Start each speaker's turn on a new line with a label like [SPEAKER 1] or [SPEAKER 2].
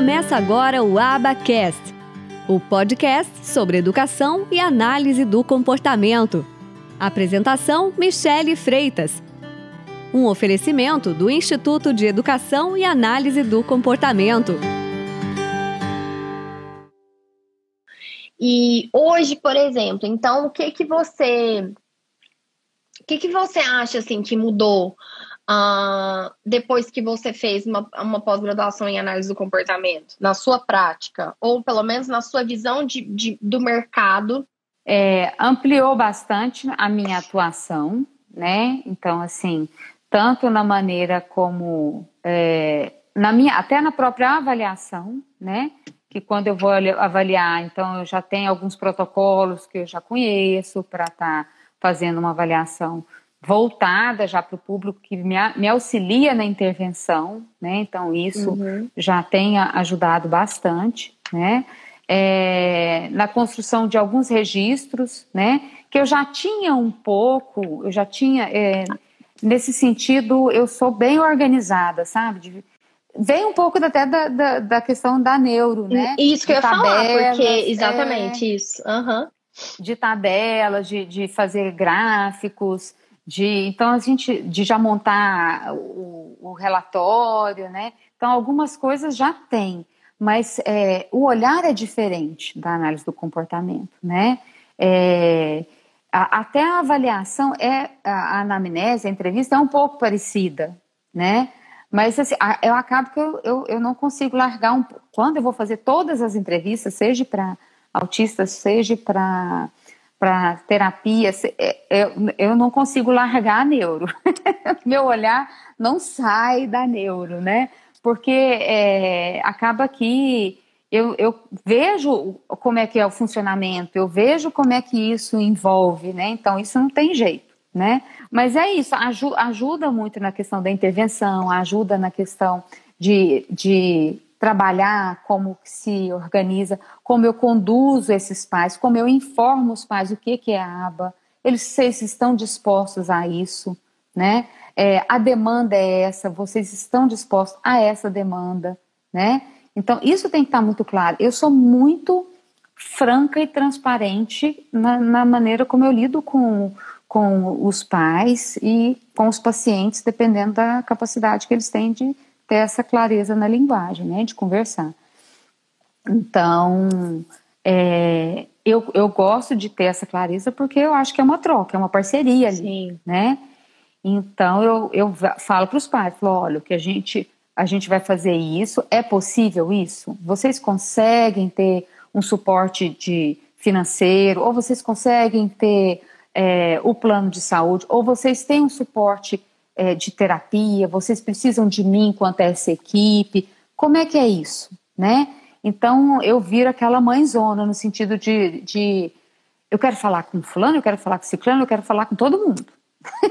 [SPEAKER 1] Começa agora o Abacast, o podcast sobre educação e análise do comportamento. Apresentação: Michele Freitas. Um oferecimento do Instituto de Educação e Análise do Comportamento.
[SPEAKER 2] E hoje, por exemplo, então o que que você o que que você acha assim que mudou uh, depois que você fez uma, uma pós-graduação em análise do comportamento, na sua prática, ou pelo menos na sua visão de, de do mercado?
[SPEAKER 3] É, ampliou bastante a minha atuação, né? Então, assim, tanto na maneira como é, na minha, até na própria avaliação, né? Que quando eu vou avaliar, então eu já tenho alguns protocolos que eu já conheço para estar tá fazendo uma avaliação voltada já para o público que me, me, auxilia na intervenção, né? Então isso uhum. já tem ajudado bastante, né? É, na construção de alguns registros, né? Que eu já tinha um pouco, eu já tinha é, nesse sentido eu sou bem organizada, sabe? De, vem um pouco até da, da, da, questão da neuro, né?
[SPEAKER 2] Isso que de eu ia tabelas, falar, porque exatamente é, isso. Uhum.
[SPEAKER 3] De tabelas, de, de fazer gráficos, de então a gente de já montar o, o relatório, né? Então algumas coisas já tem, mas é, o olhar é diferente da análise do comportamento, né? É, a, até a avaliação é a, a anamnese, a entrevista é um pouco parecida, né? Mas assim, eu acabo que eu, eu, eu não consigo largar um. Quando eu vou fazer todas as entrevistas, seja para autistas, seja para para terapia, é, eu, eu não consigo largar a neuro. Meu olhar não sai da neuro, né? Porque é, acaba que eu, eu, vejo como é que é o funcionamento, eu vejo como é que isso envolve, né? Então, isso não tem jeito, né? Mas é isso, ajuda muito na questão da intervenção, ajuda na questão de, de trabalhar, como se organiza, como eu conduzo esses pais, como eu informo os pais o que, que é a aba, eles vocês estão dispostos a isso, né? É, a demanda é essa, vocês estão dispostos a essa demanda, né? Então, isso tem que estar muito claro. Eu sou muito franca e transparente na, na maneira como eu lido com, com os pais e com os pacientes, dependendo da capacidade que eles têm de ter essa clareza na linguagem, né, de conversar. Então, é, eu, eu gosto de ter essa clareza porque eu acho que é uma troca, é uma parceria ali, Sim. né? Então, eu, eu falo para os pais, falo, olha, o que a gente, a gente vai fazer isso, é possível isso? Vocês conseguem ter um suporte de financeiro, ou vocês conseguem ter é, o plano de saúde, ou vocês têm um suporte é, de terapia, vocês precisam de mim enquanto essa equipe, como é que é isso, né? Então eu viro aquela mãezona no sentido de, de eu quero falar com fulano, eu quero falar com ciclano, eu quero falar com todo mundo.